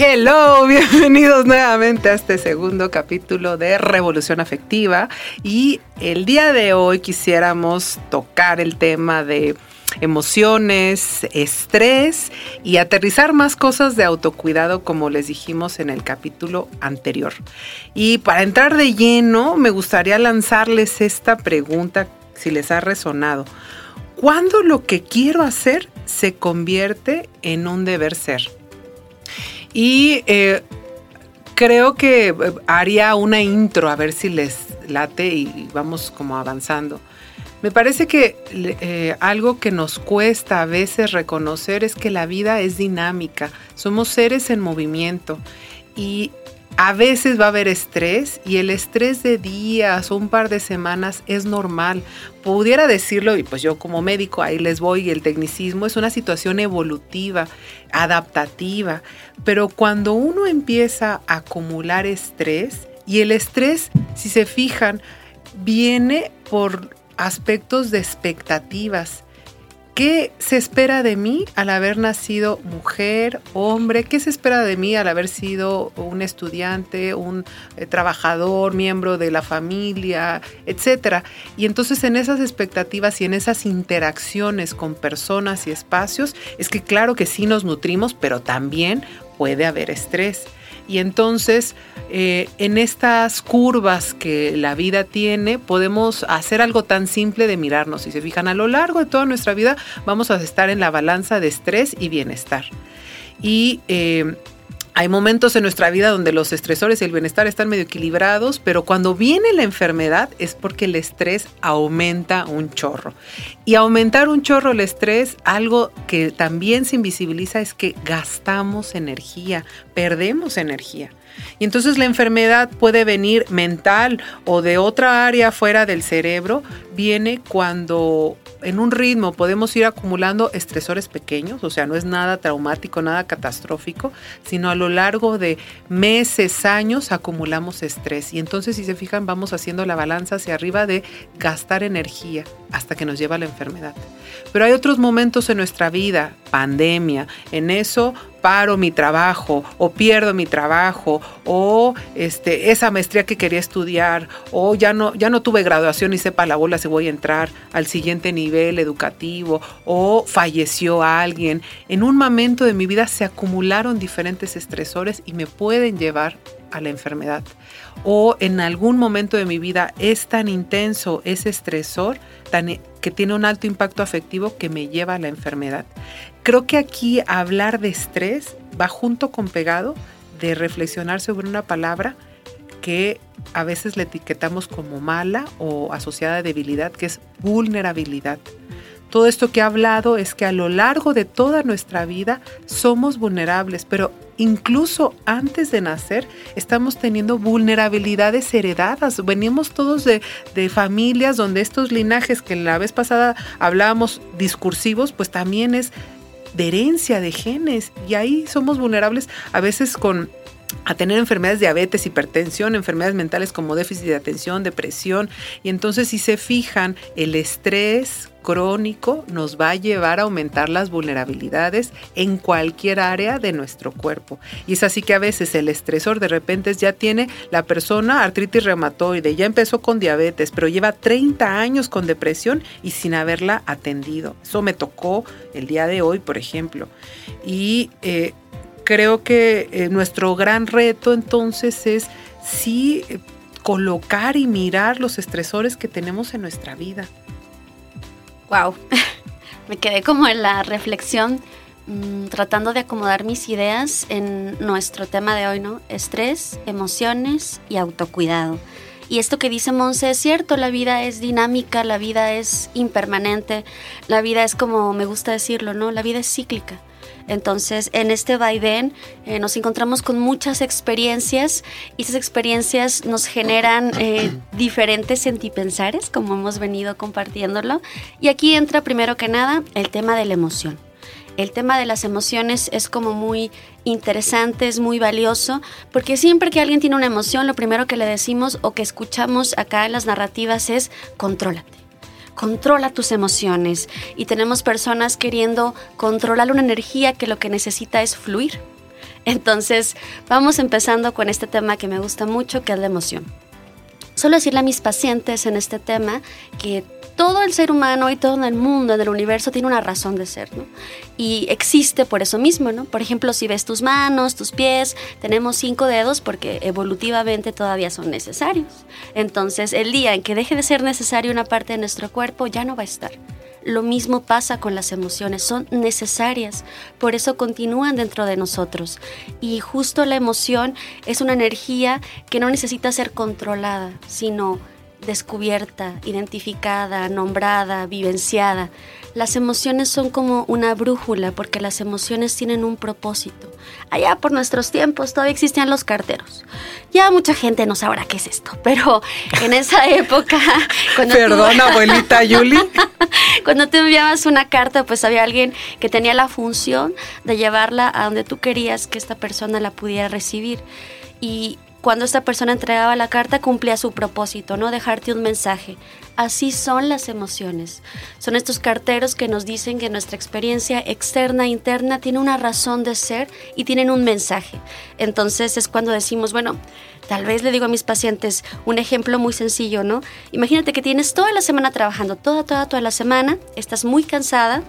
Hello, bienvenidos nuevamente a este segundo capítulo de Revolución Afectiva y el día de hoy quisiéramos tocar el tema de emociones, estrés y aterrizar más cosas de autocuidado como les dijimos en el capítulo anterior. Y para entrar de lleno, me gustaría lanzarles esta pregunta si les ha resonado. ¿Cuándo lo que quiero hacer se convierte en un deber ser? Y eh, creo que eh, haría una intro a ver si les late y vamos como avanzando. Me parece que eh, algo que nos cuesta a veces reconocer es que la vida es dinámica, somos seres en movimiento y a veces va a haber estrés y el estrés de días o un par de semanas es normal. Pudiera decirlo, y pues yo como médico ahí les voy, el tecnicismo es una situación evolutiva, adaptativa, pero cuando uno empieza a acumular estrés, y el estrés, si se fijan, viene por aspectos de expectativas. ¿Qué se espera de mí al haber nacido mujer, hombre? ¿Qué se espera de mí al haber sido un estudiante, un eh, trabajador, miembro de la familia, etcétera? Y entonces en esas expectativas y en esas interacciones con personas y espacios, es que claro que sí nos nutrimos, pero también puede haber estrés. Y entonces, eh, en estas curvas que la vida tiene, podemos hacer algo tan simple de mirarnos. Si se fijan, a lo largo de toda nuestra vida vamos a estar en la balanza de estrés y bienestar. Y eh, hay momentos en nuestra vida donde los estresores y el bienestar están medio equilibrados, pero cuando viene la enfermedad es porque el estrés aumenta un chorro. Y aumentar un chorro el estrés, algo que también se invisibiliza es que gastamos energía, perdemos energía. Y entonces la enfermedad puede venir mental o de otra área fuera del cerebro, viene cuando en un ritmo podemos ir acumulando estresores pequeños, o sea, no es nada traumático, nada catastrófico, sino a lo largo de meses, años acumulamos estrés. Y entonces, si se fijan, vamos haciendo la balanza hacia arriba de gastar energía hasta que nos lleva la enfermedad. Pero hay otros momentos en nuestra vida, pandemia, en eso paro mi trabajo o pierdo mi trabajo o este, esa maestría que quería estudiar o ya no, ya no tuve graduación y sepa la bola si voy a entrar al siguiente nivel educativo o falleció alguien. En un momento de mi vida se acumularon diferentes estresores y me pueden llevar a la enfermedad. O en algún momento de mi vida es tan intenso ese estresor tan, que tiene un alto impacto afectivo que me lleva a la enfermedad. Creo que aquí hablar de estrés va junto con pegado de reflexionar sobre una palabra que a veces le etiquetamos como mala o asociada a debilidad, que es vulnerabilidad. Todo esto que he hablado es que a lo largo de toda nuestra vida somos vulnerables, pero incluso antes de nacer estamos teniendo vulnerabilidades heredadas. Venimos todos de, familias donde estos linajes que la vez pasada hablábamos discursivos, pues también es de herencia, de genes, y ahí somos vulnerables a veces con a tener enfermedades diabetes, hipertensión, enfermedades mentales como déficit de atención, depresión. Y entonces si se fijan, el estrés crónico nos va a llevar a aumentar las vulnerabilidades en cualquier área de nuestro cuerpo. Y es así que a veces el estresor de repente ya tiene la persona artritis reumatoide, ya empezó con diabetes, pero lleva 30 años con depresión y sin haberla atendido. Eso me tocó el día de hoy, por ejemplo. Y eh, creo que eh, nuestro gran reto entonces es sí eh, colocar y mirar los estresores que tenemos en nuestra vida. Wow, me quedé como en la reflexión mm, tratando de acomodar mis ideas en nuestro tema de hoy, ¿no? Estrés, emociones y autocuidado. Y esto que dice Monse es cierto, la vida es dinámica, la vida es impermanente, la vida es como me gusta decirlo, ¿no? La vida es cíclica. Entonces, en este vaivén eh, nos encontramos con muchas experiencias y esas experiencias nos generan eh, diferentes sentipensares, como hemos venido compartiéndolo. Y aquí entra primero que nada el tema de la emoción. El tema de las emociones es como muy interesante, es muy valioso, porque siempre que alguien tiene una emoción, lo primero que le decimos o que escuchamos acá en las narrativas es contrólate controla tus emociones y tenemos personas queriendo controlar una energía que lo que necesita es fluir. Entonces, vamos empezando con este tema que me gusta mucho, que es la emoción. Solo decirle a mis pacientes en este tema que todo el ser humano y todo el mundo, en el universo, tiene una razón de ser, ¿no? Y existe por eso mismo, ¿no? Por ejemplo, si ves tus manos, tus pies, tenemos cinco dedos porque evolutivamente todavía son necesarios. Entonces, el día en que deje de ser necesario una parte de nuestro cuerpo, ya no va a estar. Lo mismo pasa con las emociones, son necesarias, por eso continúan dentro de nosotros. Y justo la emoción es una energía que no necesita ser controlada, sino descubierta, identificada, nombrada, vivenciada. Las emociones son como una brújula porque las emociones tienen un propósito. Allá por nuestros tiempos todavía existían los carteros. Ya mucha gente no sabrá qué es esto, pero en esa época... Cuando Perdón, abuelita Yuli. cuando te enviabas una carta, pues había alguien que tenía la función de llevarla a donde tú querías que esta persona la pudiera recibir. Y cuando esta persona entregaba la carta cumplía su propósito, no dejarte un mensaje. Así son las emociones. Son estos carteros que nos dicen que nuestra experiencia externa interna tiene una razón de ser y tienen un mensaje. Entonces es cuando decimos, bueno, tal vez le digo a mis pacientes un ejemplo muy sencillo, ¿no? Imagínate que tienes toda la semana trabajando, toda, toda, toda la semana, estás muy cansada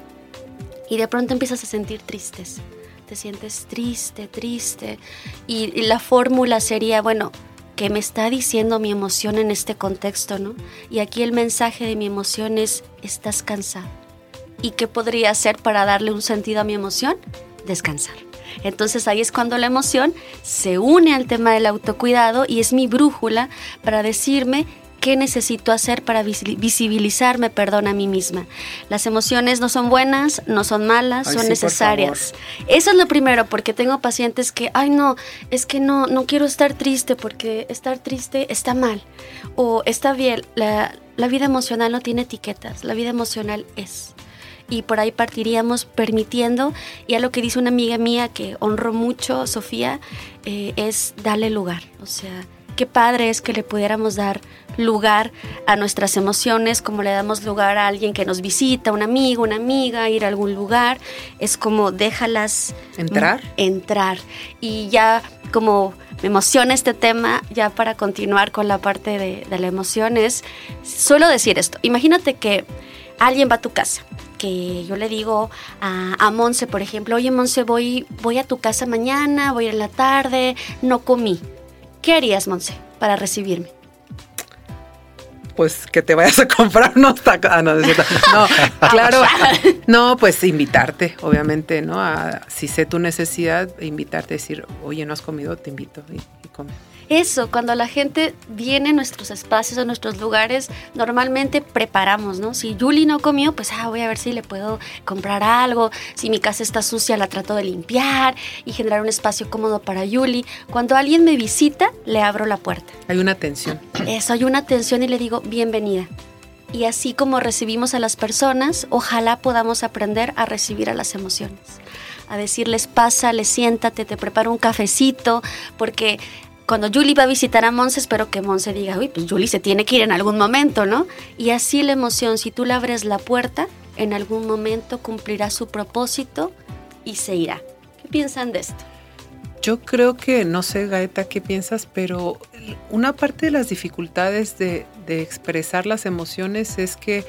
y de pronto empiezas a sentir tristes te sientes triste, triste. Y, la fórmula sería, bueno, ¿qué me está diciendo mi emoción en este contexto, no? Y aquí el mensaje de mi emoción es, estás cansado. ¿Y qué podría hacer para darle un sentido a mi emoción? Descansar. Entonces ahí es cuando la emoción se une al tema del autocuidado y es mi brújula para decirme ¿Qué necesito hacer para visibilizarme, perdón, a mí misma? Las emociones no son buenas, no son malas, son necesarias. Eso es lo primero, porque tengo pacientes que, ay no, es que no, no quiero estar triste porque estar triste está mal o está bien. La, la vida emocional no tiene etiquetas, la vida emocional es y por ahí partiríamos permitiendo, y a lo que dice una amiga mía que honro mucho, Sofía, eh, es darle lugar. O sea, qué padre es que le pudiéramos dar lugar a nuestras emociones, como le damos lugar a alguien que nos visita, un amigo, una amiga, ir a algún lugar. Es como déjalas entrar. Entrar. Y ya como me emociona este tema, ya para continuar con la parte de, de la emoción, es, suelo decir esto, imagínate que alguien va a tu casa que yo le digo a, a Monse, por ejemplo, oye Monse, voy, voy a tu casa mañana, voy en la tarde, no comí. ¿Qué harías, Monse, para recibirme? Pues que te vayas a comprar unos tacos. Ah, no, no, claro. No, pues invitarte, obviamente, ¿no? si sé tu necesidad, invitarte, decir, oye, no has comido, te invito y, y come eso, cuando la gente viene a nuestros espacios, a nuestros lugares, normalmente preparamos, ¿no? Si Julie no comió, pues ah, voy a ver si le puedo comprar algo. Si mi casa está sucia, la trato de limpiar y generar un espacio cómodo para Julie. Cuando alguien me visita, le abro la puerta. Hay una atención. Eso, hay una atención y le digo, bienvenida. Y así como recibimos a las personas, ojalá podamos aprender a recibir a las emociones a decirles pásale, siéntate, te preparo un cafecito, porque cuando Julie va a visitar a Monse, espero que Monse diga, uy, pues Julie se tiene que ir en algún momento, ¿no? Y así la emoción, si tú le abres la puerta, en algún momento cumplirá su propósito y se irá. ¿Qué piensan de esto? Yo creo que, no sé, Gaeta, qué piensas, pero una parte de las dificultades de, de expresar las emociones es que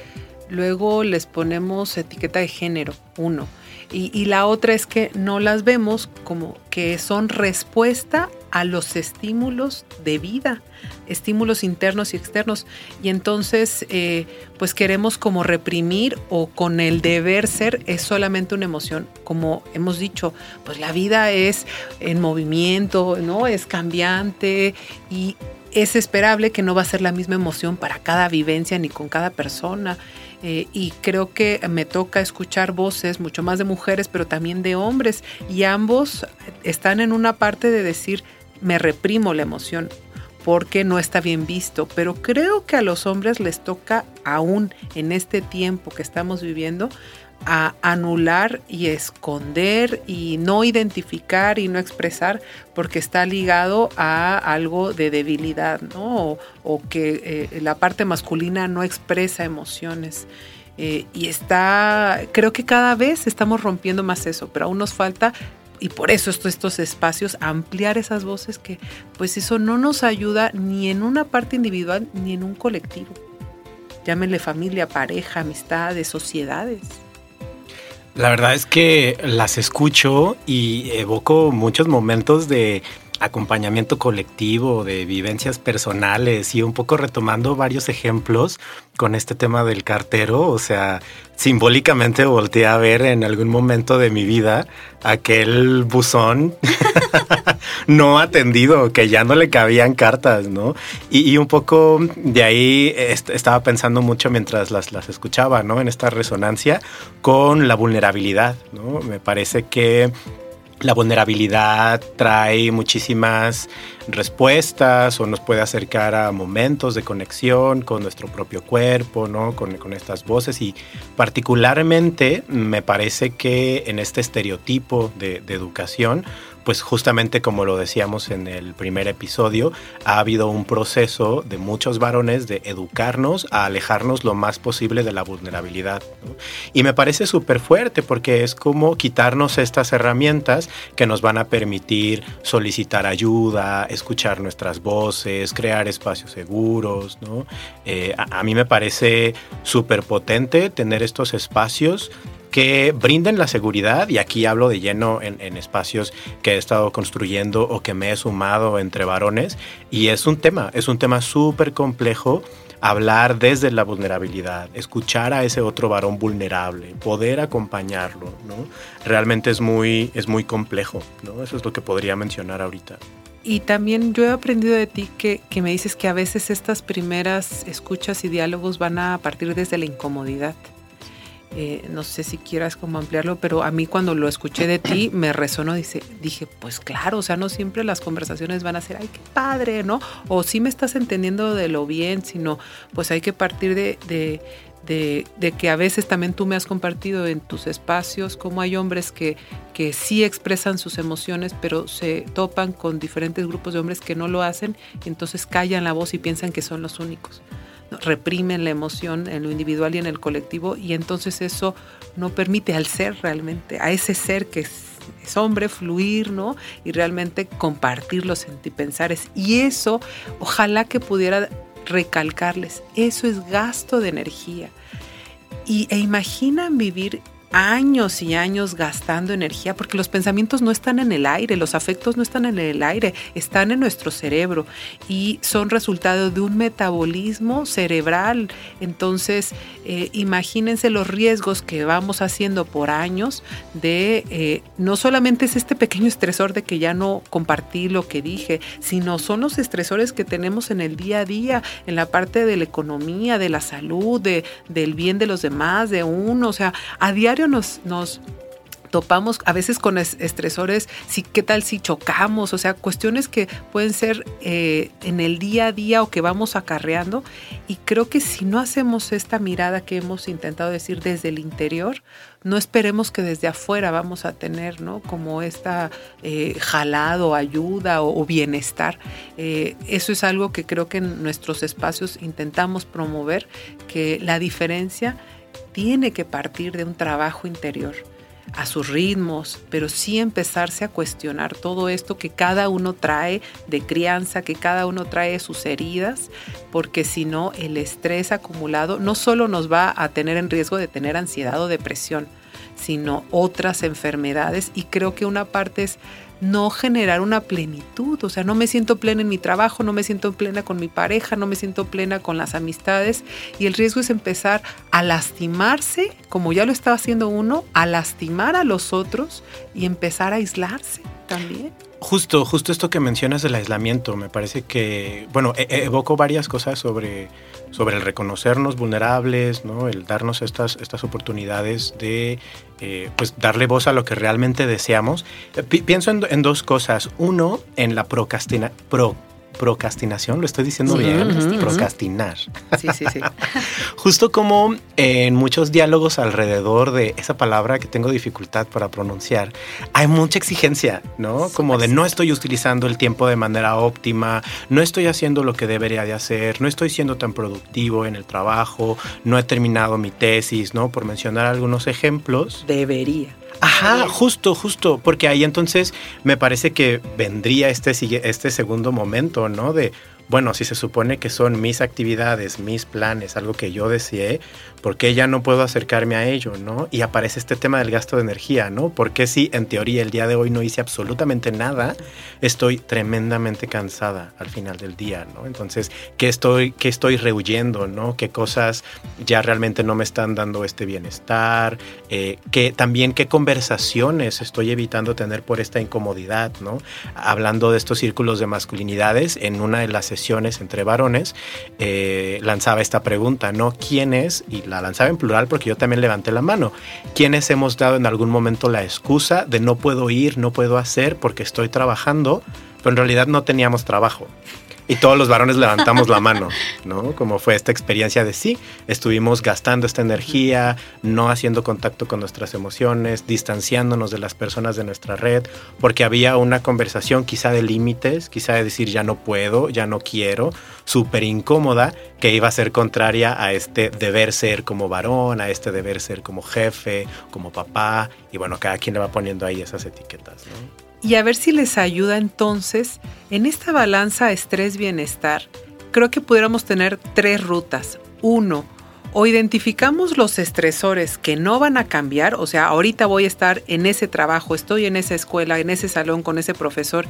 luego les ponemos etiqueta de género, uno. Y, la otra es que no las vemos como que son respuesta a los estímulos de vida, estímulos internos y externos. Y entonces, eh, pues queremos como reprimir o con el deber ser es solamente una emoción. Como hemos dicho, pues la vida es en movimiento, ¿no? Es cambiante y es esperable que no va a ser la misma emoción para cada vivencia ni con cada persona. Eh, y creo que me toca escuchar voces mucho más de mujeres, pero también de hombres, y ambos están en una parte de decir, me reprimo la emoción porque no está bien visto, pero creo que a los hombres les toca aún en este tiempo que estamos viviendo a anular y esconder y no identificar y no expresar porque está ligado a algo de debilidad, ¿no? O, que eh, la parte masculina no expresa emociones. Eh, y está, creo que cada vez estamos rompiendo más eso, pero aún nos falta y por eso estos, estos espacios, ampliar esas voces que pues eso no nos ayuda ni en una parte individual ni en un colectivo. Llámenle familia, pareja, amistades, sociedades. La verdad es que las escucho y evoco muchos momentos de acompañamiento colectivo, de vivencias personales y un poco retomando varios ejemplos con este tema del cartero, o sea, simbólicamente volteé a ver en algún momento de mi vida aquel buzón no atendido, que ya no le cabían cartas, ¿no? Y, un poco de ahí estaba pensando mucho mientras las, las escuchaba, ¿no? En esta resonancia con la vulnerabilidad, ¿no? Me parece que la vulnerabilidad trae muchísimas respuestas o nos puede acercar a momentos de conexión con nuestro propio cuerpo, ¿no? con, con estas voces y particularmente me parece que en este estereotipo de, educación pues justamente como lo decíamos en el primer episodio, ha habido un proceso de muchos varones de educarnos a alejarnos lo más posible de la vulnerabilidad. Y me parece súper fuerte porque es como quitarnos estas herramientas que nos van a permitir solicitar ayuda, escuchar nuestras voces, crear espacios seguros. Eh, a, mí me parece súper potente tener estos espacios que brinden la seguridad, y aquí hablo de lleno en, espacios que he estado construyendo o que me he sumado entre varones, y es un tema, es un tema súper complejo hablar desde la vulnerabilidad, escuchar a ese otro varón vulnerable, poder acompañarlo, ¿no? Realmente es muy, es muy complejo, ¿no? Eso es lo que podría mencionar ahorita. Y también yo he aprendido de ti que, que me dices que a veces estas primeras escuchas y diálogos van a partir desde la incomodidad. Eh, no sé si quieras como ampliarlo, pero a mí cuando lo escuché de ti me resonó, dice, dije, pues claro, o sea, no siempre las conversaciones van a ser, ay, qué padre, ¿no? O sí me estás entendiendo de lo bien, sino pues hay que partir de, de, de, que a veces también tú me has compartido en tus espacios cómo hay hombres que, que sí expresan sus emociones, pero se topan con diferentes grupos de hombres que no lo hacen, entonces callan la voz y piensan que son los únicos reprimen la emoción en lo individual y en el colectivo y entonces eso no permite al ser realmente, a ese ser que es, hombre, fluir, ¿no? Y realmente compartir los sentipensares. Y eso, ojalá que pudiera recalcarles, eso es gasto de energía. Y, e imaginan vivir años y años gastando energía porque los pensamientos no están en el aire, los afectos no están en el aire, están en nuestro cerebro y son resultado de un metabolismo cerebral. Entonces, eh, imagínense los riesgos que vamos haciendo por años de eh, no solamente es este pequeño estresor de que ya no compartí lo que dije, sino son los estresores que tenemos en el día a día, en la parte de la economía, de la salud, de, del bien de los demás, de uno, o sea, a nos topamos a veces con estresores, si, qué tal si chocamos, o sea, cuestiones que pueden ser eh, en el día a día o que vamos acarreando. Y creo que si no hacemos esta mirada que hemos intentado decir desde el interior, no esperemos que desde afuera vamos a tener, ¿no? Como esta eh, jalado, ayuda o, bienestar. Eh, eso es algo que creo que en nuestros espacios intentamos promover, que la diferencia tiene que partir de un trabajo interior a sus ritmos, pero sí empezarse a cuestionar todo esto que cada uno trae de crianza, que cada uno trae sus heridas, porque si no, el estrés acumulado no solo nos va a tener en riesgo de tener ansiedad o depresión, sino otras enfermedades. Y creo que una parte es no generar una plenitud, o sea, no me siento plena en mi trabajo, no me siento plena con mi pareja, no me siento plena con las amistades y el riesgo es empezar a lastimarse, como ya lo estaba haciendo uno, a lastimar a los otros y empezar a aislarse también. Justo, justo esto que mencionas del aislamiento, me parece que, bueno, e, evoco varias cosas sobre, sobre el reconocernos vulnerables, ¿no? el darnos estas, estas oportunidades de eh, pues darle voz a lo que realmente deseamos. Pienso en, dos cosas. Uno, en la procrastina, procrastinación, lo estoy diciendo bien, procrastinar. Sí, sí, sí. Justo como en muchos diálogos alrededor de esa palabra que tengo dificultad para pronunciar, hay mucha exigencia, ¿no? Como de no estoy utilizando el tiempo de manera óptima, no estoy haciendo lo que debería de hacer, no estoy siendo tan productivo en el trabajo, no he terminado mi tesis, ¿no? Por mencionar algunos ejemplos. Debería. Ajá, justo, justo, porque ahí entonces me parece que vendría este, este segundo momento, ¿no? De, bueno, si se supone que son mis actividades, mis planes, algo que yo deseé, ¿por qué ya no puedo acercarme a ello, no? Y aparece este tema del gasto de energía, ¿no? Porque si en teoría el día de hoy no hice absolutamente nada, estoy tremendamente cansada al final del día, ¿no? Entonces, ¿qué estoy, qué estoy rehuyendo, no? ¿Qué cosas ya realmente no me están dando este bienestar? Eh, ¿qué, también qué conversaciones estoy evitando tener por esta incomodidad, ¿no? Hablando de estos círculos de masculinidades, en una de las sesiones entre varones, eh, lanzaba esta pregunta, ¿no? ¿Quién es? Y la lanzaba en plural porque yo también levanté la mano. ¿Quiénes hemos dado en algún momento la excusa de no puedo ir, no puedo hacer porque estoy trabajando, pero en realidad no teníamos trabajo? Y todos los varones levantamos la mano, ¿no? Como fue esta experiencia de sí, estuvimos gastando esta energía, no haciendo contacto con nuestras emociones, distanciándonos de las personas de nuestra red, porque había una conversación quizá de límites, quizá de decir ya no puedo, ya no quiero, súper incómoda, que iba a ser contraria a este deber ser como varón, a este deber ser como jefe, como papá, y bueno, cada quien le va poniendo ahí esas etiquetas, ¿no? Y a ver si les ayuda entonces en esta balanza estrés-bienestar. Creo que pudiéramos tener tres rutas. Uno, o identificamos los estresores que no van a cambiar, o sea, ahorita voy a estar en ese trabajo, estoy en esa escuela, en ese salón con ese profesor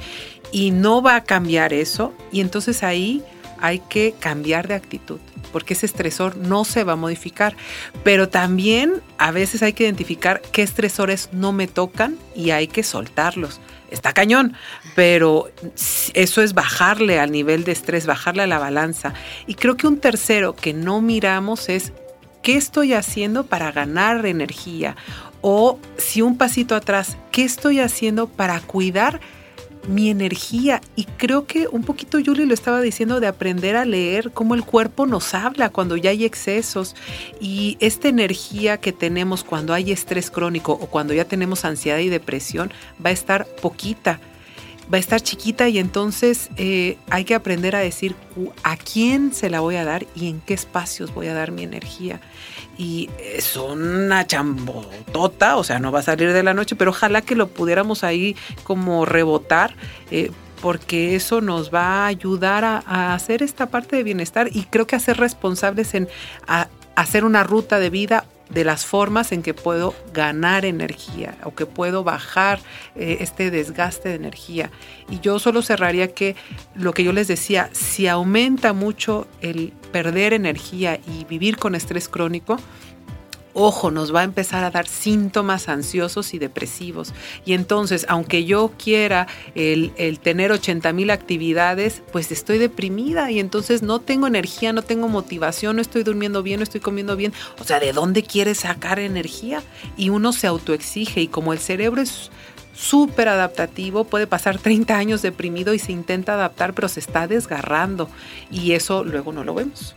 y no va a cambiar eso, y entonces ahí hay que cambiar de actitud, porque ese estresor no se va a modificar. Pero también a veces hay que identificar qué estresores no me tocan y hay que soltarlos está cañón, pero eso es bajarle al nivel de estrés, bajarle a la balanza. Y creo que un tercero que no miramos es qué estoy haciendo para ganar energía o si un pasito atrás, qué estoy haciendo para cuidar mi energía. Y creo que un poquito Julie lo estaba diciendo de aprender a leer cómo el cuerpo nos habla cuando ya hay excesos. Y esta energía que tenemos cuando hay estrés crónico o cuando ya tenemos ansiedad y depresión va a estar poquita va a estar chiquita y entonces eh, hay que aprender a decir a quién se la voy a dar y en qué espacios voy a dar mi energía y es una chambotota, o sea, no va a salir de la noche, pero ojalá que lo pudiéramos ahí como rebotar. Eh, porque eso nos va a ayudar a, hacer esta parte de bienestar y creo que a ser responsables en hacer una ruta de vida de las formas en que puedo ganar energía o que puedo bajar eh, este desgaste de energía. Y yo solo cerraría que lo que yo les decía, si aumenta mucho el perder energía y vivir con estrés crónico, ojo, nos va a empezar a dar síntomas ansiosos y depresivos. Y entonces, aunque yo quiera el, tener 80 mil actividades, pues estoy deprimida y entonces no tengo energía, no tengo motivación, no estoy durmiendo bien, no estoy comiendo bien. O sea, ¿de dónde quieres sacar energía? Y uno se autoexige y como el cerebro es súper adaptativo, puede pasar 30 años deprimido y se intenta adaptar, pero se está desgarrando y eso luego no lo vemos.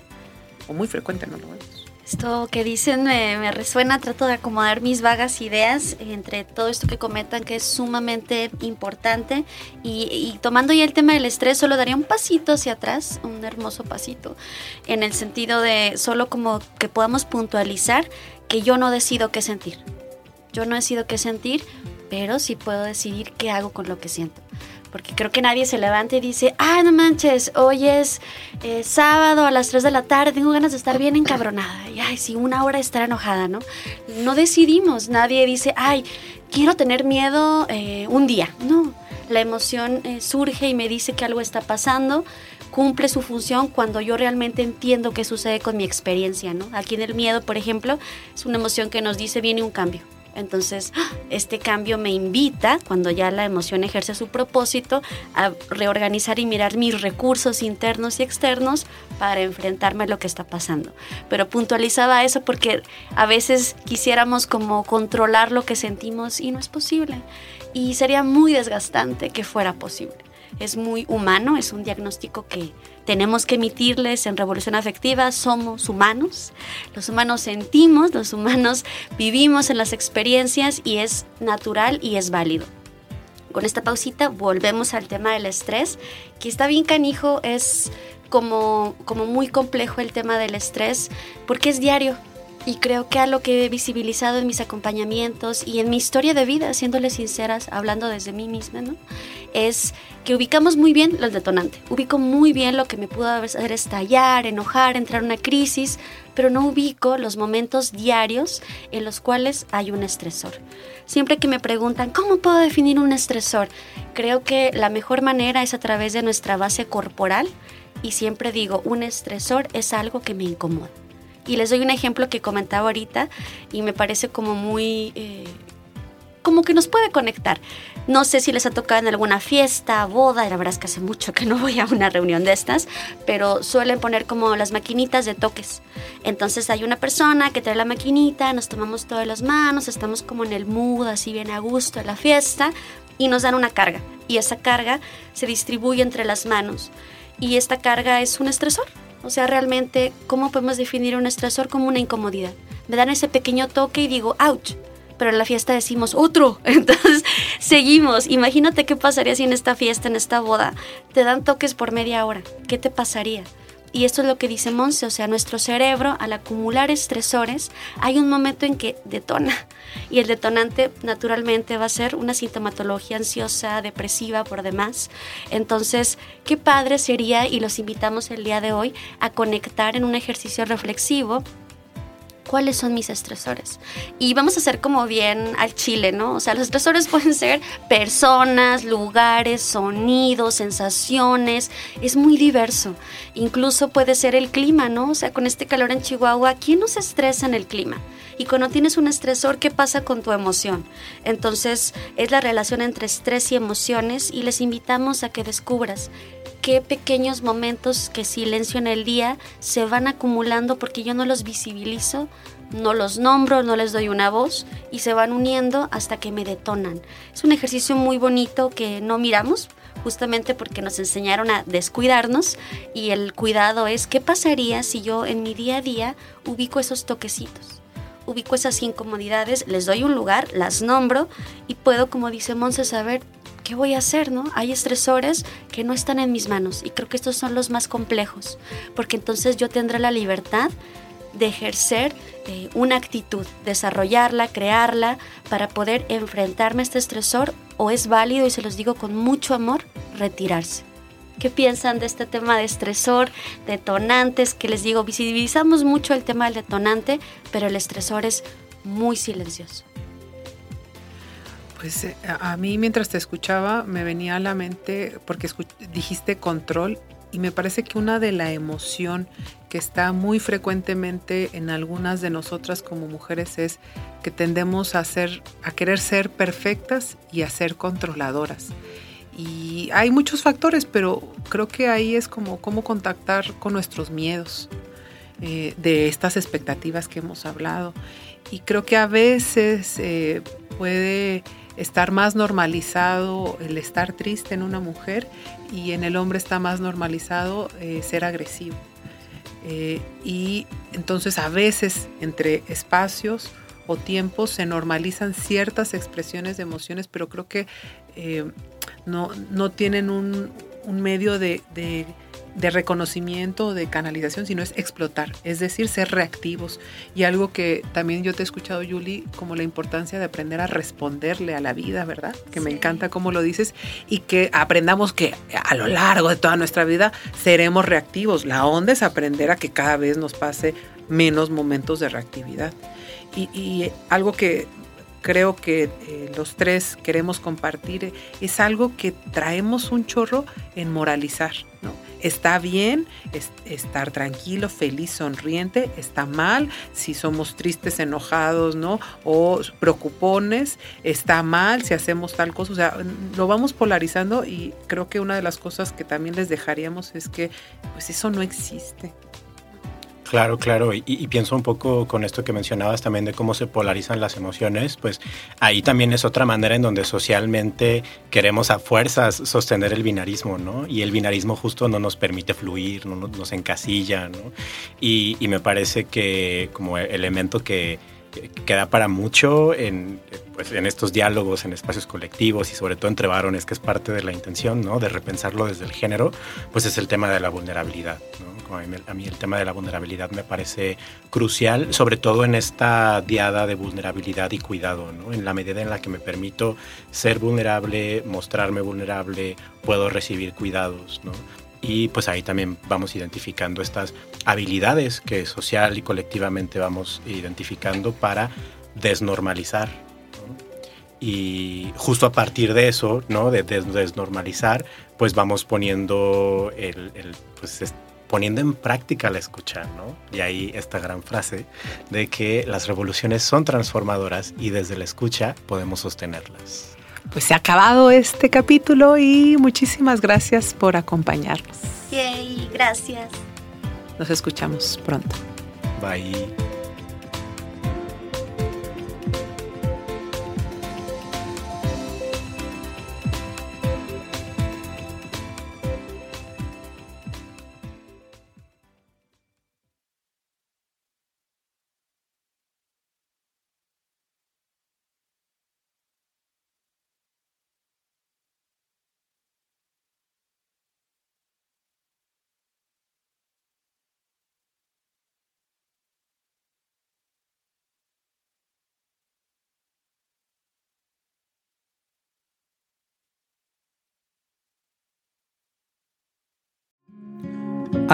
O muy frecuente no lo vemos. Esto que dicen me, resuena, trato de acomodar mis vagas ideas entre todo esto que comentan que es sumamente importante y, tomando ya el tema del estrés solo daría un pasito hacia atrás, un hermoso pasito, en el sentido de solo como que podamos puntualizar que yo no decido qué sentir. Yo no decido qué sentir, pero sí puedo decidir qué hago con lo que siento porque creo que nadie se levanta y dice, ah, no manches, hoy es eh, sábado a las 3 de la tarde, tengo ganas de estar bien encabronada. Y, ay, sí, una hora estar enojada, ¿no? No decidimos, nadie dice, ay, quiero tener miedo eh, un día. No, la emoción eh, surge y me dice que algo está pasando, cumple su función cuando yo realmente entiendo qué sucede con mi experiencia, ¿no? Aquí en el miedo, por ejemplo, es una emoción que nos dice viene un cambio entonces, este cambio me invita, cuando ya la emoción ejerce su propósito, a reorganizar y mirar mis recursos internos y externos para enfrentarme a lo que está pasando. Pero puntualizaba eso porque a veces quisiéramos como controlar lo que sentimos y no es posible. Y sería muy desgastante que fuera posible. Es muy humano, es un diagnóstico que tenemos que emitirles en Revolución Afectiva, somos humanos, los humanos sentimos, los humanos vivimos en las experiencias y es natural y es válido. Con esta pausita volvemos al tema del estrés, que está bien canijo, es como, como muy complejo el tema del estrés, porque es diario, Y creo que a lo que he visibilizado en mis acompañamientos y en mi historia de vida, siéndole sinceras, hablando desde mí misma, ¿no? Es que ubicamos muy bien el detonante. Ubico muy bien lo que me pudo hacer estallar, enojar, entrar en una crisis, pero no ubico los momentos diarios en los cuales hay un estresor. Siempre que me preguntan, ¿cómo puedo definir un estresor? Creo que la mejor manera es a través de nuestra base corporal y siempre digo, un estresor es algo que me incomoda. Y les doy un ejemplo que comentaba ahorita y me parece como muy... Eh, como que nos puede conectar. No sé si les ha tocado en alguna fiesta, boda, la verdad es que hace mucho que no voy a una reunión de estas, pero suelen poner como las maquinitas de toques. Entonces hay una persona que trae la maquinita, nos tomamos todas las manos, estamos como en el mood, así bien a gusto de la fiesta, y nos dan una carga. Y esa carga se distribuye entre las manos. Y esta carga es un estresor. O sea, realmente, ¿cómo podemos definir un estresor como una incomodidad? Me dan ese pequeño toque y digo, ouch. Pero en la fiesta decimos otro. Entonces, seguimos. Imagínate qué pasaría si en esta fiesta, en esta boda, te dan toques por media hora. ¿Qué te pasaría? Y esto es lo que dice Monse, o sea, nuestro cerebro al acumular estresores, hay un momento en que detona. Y el detonante naturalmente va a ser una sintomatología ansiosa, depresiva por demás. Entonces, qué padre sería, y los invitamos el día de hoy, a conectar en un ejercicio reflexivo cuáles son mis estresores. Y vamos a hacer como bien al chile, ¿no? O sea, los estresores pueden ser personas, lugares, sonidos, sensaciones, es muy diverso. Incluso puede ser el clima, ¿no? O sea, con este calor en Chihuahua, ¿quién nos estresa en el clima? Y cuando tienes un estresor, ¿qué pasa con tu emoción? Entonces, es la relación entre estrés y emociones y les invitamos a que descubras qué pequeños momentos que silencio en el día se van acumulando porque yo no los visibilizo, no los nombro, no les doy una voz y se van uniendo hasta que me detonan. Es un ejercicio muy bonito que no miramos justamente porque nos enseñaron a descuidarnos y el cuidado es qué pasaría si yo en mi día a día ubico esos toquecitos ubico esas incomodidades, les doy un lugar, las nombro y puedo, como dice Monse, saber ¿qué voy a hacer? ¿no? Hay estresores que no están en mis manos y creo que estos son los más complejos, porque entonces yo tendré la libertad de ejercer eh, una actitud, desarrollarla, crearla para poder enfrentarme a este estresor o es válido, y se los digo con mucho amor, retirarse. ¿Qué piensan de este tema de estresor, detonantes? Que les digo, visibilizamos mucho el tema del detonante, pero el estresor es muy silencioso. Pues a mí mientras te escuchaba me venía a la mente, porque dijiste control, y me parece que una de la emoción que está muy frecuentemente en algunas de nosotras como mujeres es que tendemos a ser, a querer ser perfectas y a ser controladoras. Y hay muchos factores, pero creo que ahí es como cómo contactar con nuestros miedos eh, de estas expectativas que hemos hablado. Y creo que a veces eh, puede estar más normalizado el estar triste en una mujer y en el hombre está más normalizado eh, ser agresivo. Eh, y entonces a veces entre espacios o tiempos se normalizan ciertas expresiones de emociones, pero creo que eh, no, no, tienen un, un medio de, de de reconocimiento, de canalización, sino es explotar, es decir, ser reactivos. Y algo que también yo te he escuchado, Julie, como la importancia de aprender a responderle a la vida, ¿verdad? Que me encanta cómo lo dices y que aprendamos que a lo largo de toda nuestra vida seremos reactivos. La onda es aprender a que cada vez nos pase menos momentos de reactividad. Y, algo que creo que eh, los tres queremos compartir es algo que traemos un chorro en moralizar, ¿no? Está bien estar tranquilo, feliz, sonriente, está mal si somos tristes, enojados, ¿no? O preocupones, está mal si hacemos tal cosa, o sea, lo vamos polarizando y creo que una de las cosas que también les dejaríamos es que pues eso no existe. Claro, claro, y, pienso un poco con esto que mencionabas también de cómo se polarizan las emociones, pues ahí también es otra manera en donde socialmente queremos a fuerzas sostener el binarismo, ¿no? Y el binarismo justo no nos permite fluir, no nos, encasilla, ¿no? Y, y me parece que como elemento que queda para mucho en, pues, en estos diálogos, en espacios colectivos y sobre todo entre varones, que es parte de la intención, ¿no? De repensarlo desde el género, pues es el tema de la vulnerabilidad, A mí, el tema de la vulnerabilidad me parece crucial, sobre todo en esta diada de vulnerabilidad y cuidado, ¿no? En la medida en la que me permito ser vulnerable, mostrarme vulnerable, puedo recibir cuidados, ¿no? Y pues ahí también vamos identificando estas habilidades que social y colectivamente vamos identificando para desnormalizar. Y justo a partir de eso, ¿no? de, desnormalizar, pues vamos poniendo el, pues poniendo en práctica la escucha, ¿no? Y ahí esta gran frase de que las revoluciones son transformadoras y desde la escucha podemos sostenerlas pues se ha acabado este capítulo y muchísimas gracias por acompañarnos. Yay, gracias. Nos escuchamos pronto. Bye.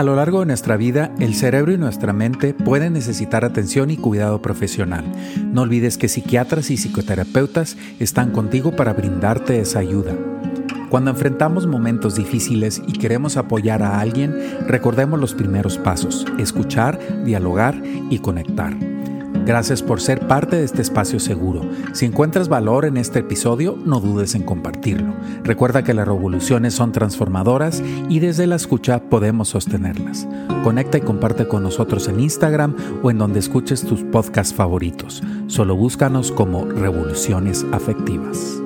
A lo largo de nuestra vida, el cerebro y nuestra mente pueden necesitar atención y cuidado profesional. No olvides que psiquiatras y psicoterapeutas están contigo para brindarte esa ayuda. Cuando enfrentamos momentos difíciles y queremos apoyar a alguien, recordemos los primeros pasos, escuchar, dialogar y conectar. Gracias por ser parte de este espacio seguro. Si encuentras valor en este episodio, no dudes en compartirlo. Recuerda que las revoluciones son transformadoras y desde la escucha podemos sostenerlas. Conecta y comparte con nosotros en Instagram o en donde escuches tus podcasts favoritos. Solo búscanos como Revoluciones Afectivas.